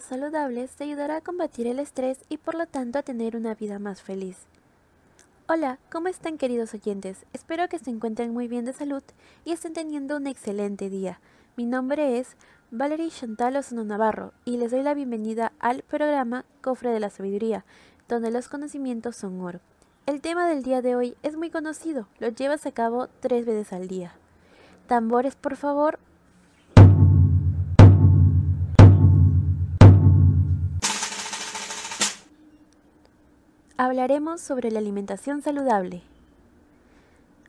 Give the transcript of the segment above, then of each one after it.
Saludables te ayudará a combatir el estrés y por lo tanto a tener una vida más feliz. Hola, ¿cómo están queridos oyentes? Espero que se encuentren muy bien de salud y estén teniendo un excelente día. Mi nombre es Valerie Chantal Osano Navarro y les doy la bienvenida al programa Cofre de la Sabiduría, donde los conocimientos son oro. El tema del día de hoy es muy conocido, lo llevas a cabo tres veces al día. Tambores, por favor, hablaremos sobre la alimentación saludable.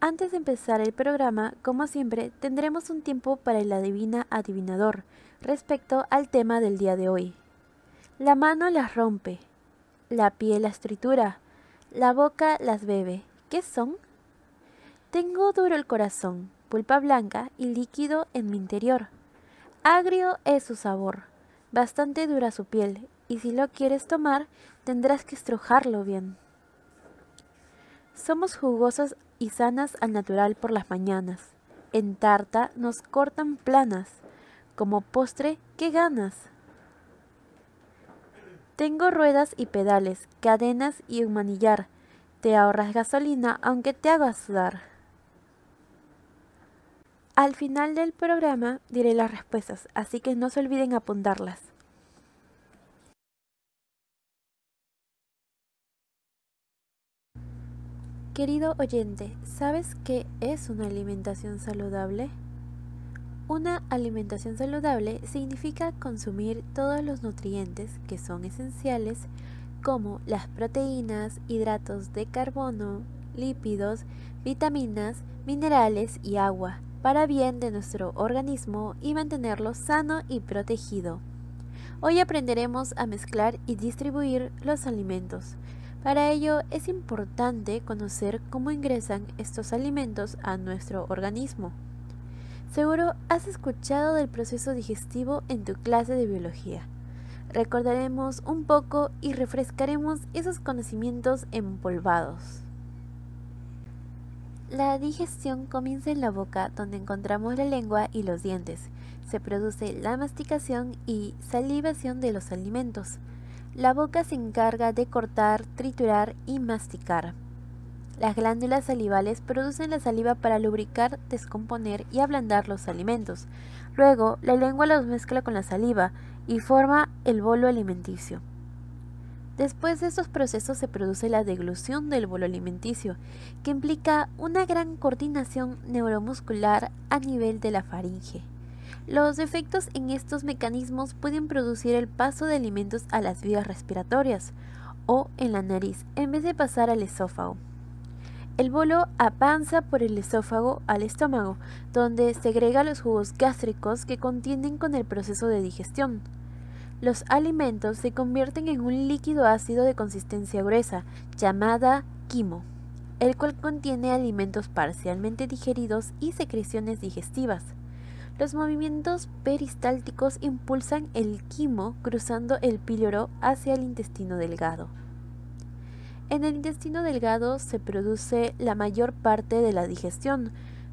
Antes de empezar el programa, como siempre, tendremos un tiempo para el adivina adivinador respecto al tema del día de hoy. La mano las rompe, la piel las tritura, la boca las bebe. ¿Qué son? Tengo duro el corazón, pulpa blanca y líquido en mi interior. Agrio es su sabor, bastante dura su piel y si lo quieres tomar tendrás que estrujarlo bien. Somos jugosas y sanas al natural por las mañanas. En tarta nos cortan planas. Como postre, ¿qué ganas? Tengo ruedas y pedales, cadenas y un manillar. Te ahorras gasolina aunque te hagas sudar. Al final del programa diré las respuestas, así que no se olviden apuntarlas. Querido oyente, ¿sabes qué es una alimentación saludable? Una alimentación saludable significa consumir todos los nutrientes que son esenciales como las proteínas, hidratos de carbono, lípidos, vitaminas, minerales y agua para bien de nuestro organismo y mantenerlo sano y protegido. Hoy aprenderemos a mezclar y distribuir los alimentos para ello es importante conocer cómo ingresan estos alimentos a nuestro organismo. Seguro has escuchado del proceso digestivo en tu clase de biología. Recordaremos un poco y refrescaremos esos conocimientos empolvados. La digestión comienza en la boca donde encontramos la lengua y los dientes. Se produce la masticación y salivación de los alimentos. La boca se encarga de cortar, triturar y masticar. Las glándulas salivales producen la saliva para lubricar, descomponer y ablandar los alimentos. Luego, la lengua los mezcla con la saliva y forma el bolo alimenticio. Después de estos procesos se produce la deglución del bolo alimenticio, que implica una gran coordinación neuromuscular a nivel de la faringe. Los efectos en estos mecanismos pueden producir el paso de alimentos a las vías respiratorias o en la nariz en vez de pasar al esófago. El bolo avanza por el esófago al estómago, donde segrega los jugos gástricos que contienen con el proceso de digestión. Los alimentos se convierten en un líquido ácido de consistencia gruesa, llamada quimo, el cual contiene alimentos parcialmente digeridos y secreciones digestivas. Los movimientos peristálticos impulsan el quimo cruzando el píloro hacia el intestino delgado. En el intestino delgado se produce la mayor parte de la digestión,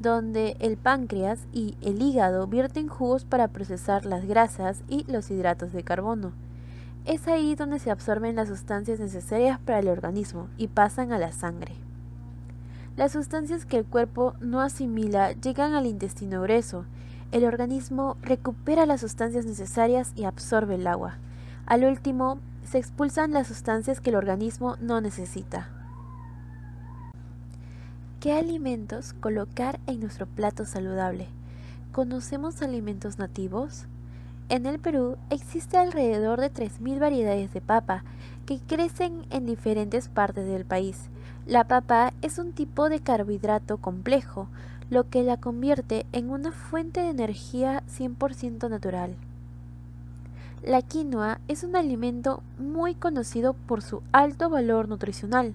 donde el páncreas y el hígado vierten jugos para procesar las grasas y los hidratos de carbono. Es ahí donde se absorben las sustancias necesarias para el organismo y pasan a la sangre. Las sustancias que el cuerpo no asimila llegan al intestino grueso el organismo recupera las sustancias necesarias y absorbe el agua. Al último, se expulsan las sustancias que el organismo no necesita. ¿Qué alimentos colocar en nuestro plato saludable? ¿Conocemos alimentos nativos? En el Perú existe alrededor de 3.000 variedades de papa que crecen en diferentes partes del país. La papa es un tipo de carbohidrato complejo, lo que la convierte en una fuente de energía 100% natural. La quinoa es un alimento muy conocido por su alto valor nutricional.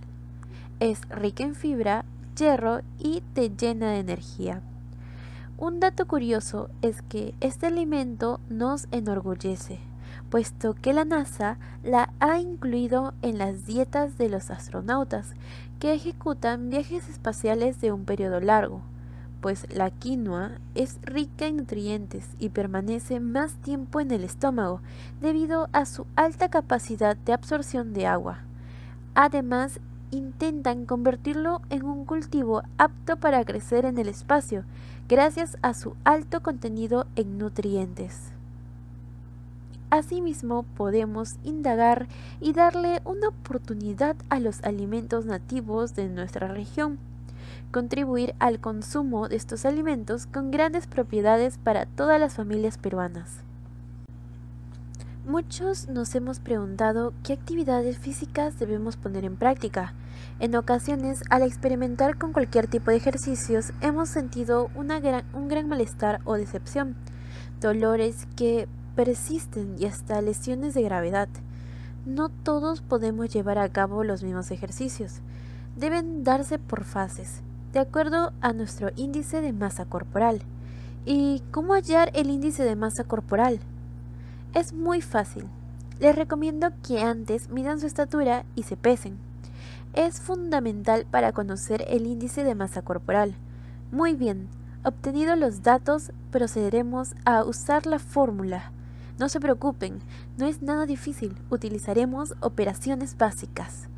Es rica en fibra, hierro y te llena de energía. Un dato curioso es que este alimento nos enorgullece, puesto que la NASA la ha incluido en las dietas de los astronautas que ejecutan viajes espaciales de un periodo largo. Pues la quinoa es rica en nutrientes y permanece más tiempo en el estómago debido a su alta capacidad de absorción de agua. Además, intentan convertirlo en un cultivo apto para crecer en el espacio, gracias a su alto contenido en nutrientes. Asimismo, podemos indagar y darle una oportunidad a los alimentos nativos de nuestra región, contribuir al consumo de estos alimentos con grandes propiedades para todas las familias peruanas. Muchos nos hemos preguntado qué actividades físicas debemos poner en práctica. En ocasiones, al experimentar con cualquier tipo de ejercicios, hemos sentido un gran malestar o decepción, dolores que persisten y hasta lesiones de gravedad. No todos podemos llevar a cabo los mismos ejercicios. Deben darse por fases, de acuerdo a nuestro índice de masa corporal. ¿Y cómo hallar el índice de masa corporal? Es muy fácil. Les recomiendo que antes midan su estatura y se pesen. Es fundamental para conocer el índice de masa corporal. Muy bien, obtenidos los datos, procederemos a usar la fórmula. No se preocupen, no es nada difícil, utilizaremos operaciones básicas.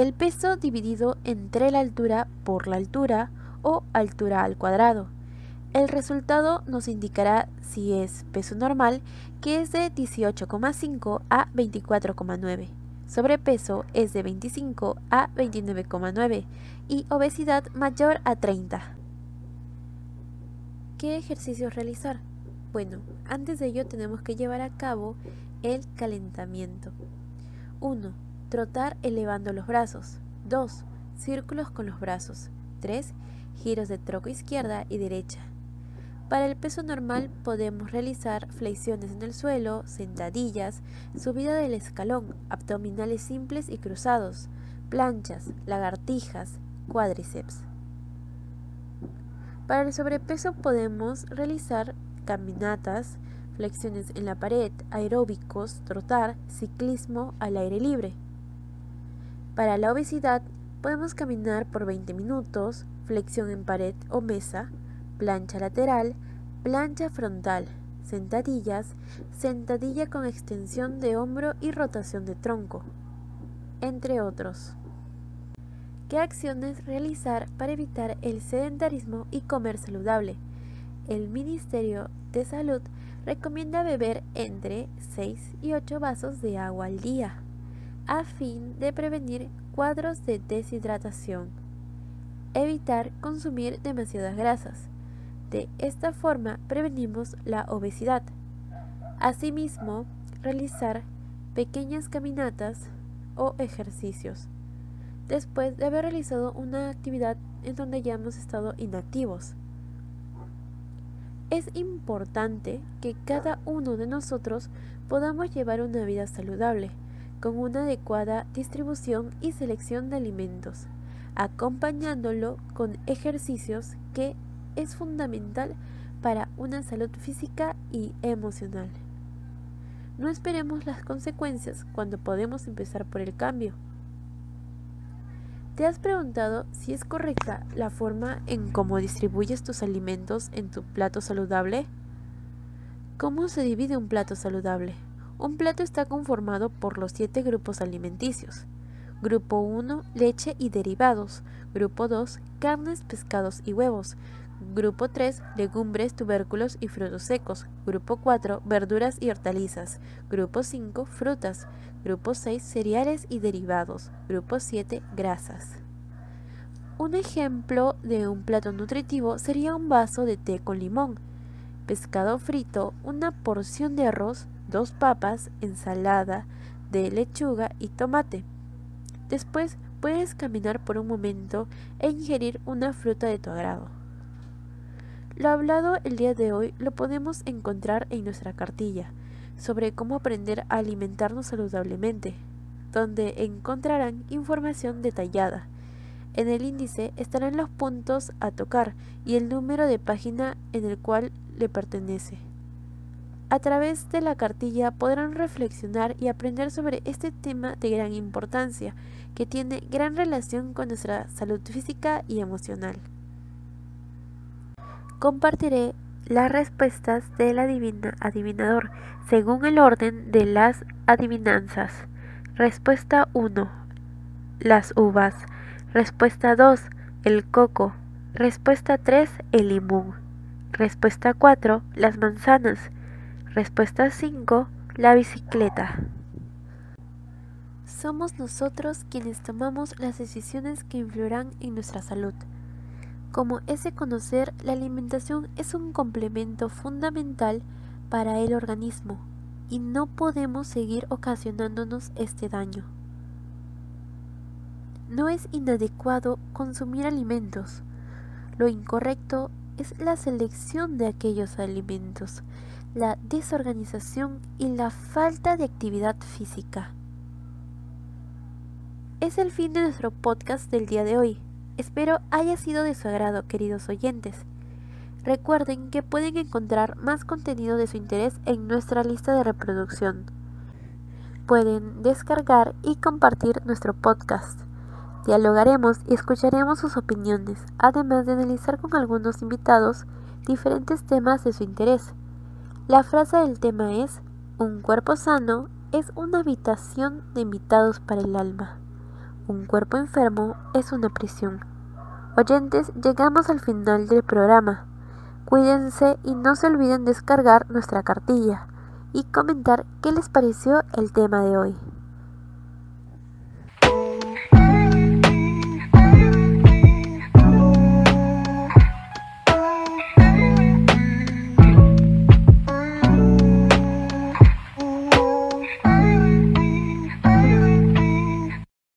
El peso dividido entre la altura por la altura o altura al cuadrado el resultado nos indicará si es peso normal, que es de 18,5 a 24,9. Sobrepeso es de 25 a 29,9 y obesidad mayor a 30. ¿Qué ejercicios realizar? Bueno, antes de ello tenemos que llevar a cabo el calentamiento. 1. Trotar elevando los brazos. 2. Círculos con los brazos. 3. Giros de troco izquierda y derecha. Para el peso normal podemos realizar flexiones en el suelo, sentadillas, subida del escalón, abdominales simples y cruzados, planchas, lagartijas, cuádriceps. Para el sobrepeso podemos realizar caminatas, flexiones en la pared, aeróbicos, trotar, ciclismo al aire libre. Para la obesidad podemos caminar por 20 minutos, flexión en pared o mesa, plancha lateral, plancha frontal, sentadillas, sentadilla con extensión de hombro y rotación de tronco, entre otros. ¿Qué acciones realizar para evitar el sedentarismo y comer saludable? El Ministerio de Salud recomienda beber entre 6 y 8 vasos de agua al día, a fin de prevenir cuadros de deshidratación. Evitar consumir demasiadas grasas de esta forma prevenimos la obesidad. Asimismo, realizar pequeñas caminatas o ejercicios después de haber realizado una actividad en donde ya hemos estado inactivos. Es importante que cada uno de nosotros podamos llevar una vida saludable, con una adecuada distribución y selección de alimentos, acompañándolo con ejercicios que es fundamental para una salud física y emocional. No esperemos las consecuencias cuando podemos empezar por el cambio. ¿Te has preguntado si es correcta la forma en cómo distribuyes tus alimentos en tu plato saludable? ¿Cómo se divide un plato saludable? Un plato está conformado por los siete grupos alimenticios. Grupo 1, leche y derivados. Grupo 2, carnes, pescados y huevos. Grupo 3, legumbres, tubérculos y frutos secos. Grupo 4, verduras y hortalizas. Grupo 5, frutas. Grupo 6, cereales y derivados. Grupo 7, grasas. Un ejemplo de un plato nutritivo sería un vaso de té con limón, pescado frito, una porción de arroz, dos papas, ensalada de lechuga y tomate. Después puedes caminar por un momento e ingerir una fruta de tu agrado. Lo hablado el día de hoy lo podemos encontrar en nuestra cartilla sobre cómo aprender a alimentarnos saludablemente, donde encontrarán información detallada. En el índice estarán los puntos a tocar y el número de página en el cual le pertenece. A través de la cartilla podrán reflexionar y aprender sobre este tema de gran importancia, que tiene gran relación con nuestra salud física y emocional. Compartiré las respuestas del adivina adivinador según el orden de las adivinanzas. Respuesta 1. Las uvas. Respuesta 2. El coco. Respuesta 3. El limón. Respuesta 4. Las manzanas. Respuesta 5. La bicicleta. Somos nosotros quienes tomamos las decisiones que influirán en nuestra salud. Como es de conocer, la alimentación es un complemento fundamental para el organismo y no podemos seguir ocasionándonos este daño. No es inadecuado consumir alimentos. Lo incorrecto es la selección de aquellos alimentos, la desorganización y la falta de actividad física. Es el fin de nuestro podcast del día de hoy. Espero haya sido de su agrado, queridos oyentes. Recuerden que pueden encontrar más contenido de su interés en nuestra lista de reproducción. Pueden descargar y compartir nuestro podcast. Dialogaremos y escucharemos sus opiniones, además de analizar con algunos invitados diferentes temas de su interés. La frase del tema es, un cuerpo sano es una habitación de invitados para el alma. Un cuerpo enfermo es una prisión. Oyentes, llegamos al final del programa. Cuídense y no se olviden descargar nuestra cartilla y comentar qué les pareció el tema de hoy.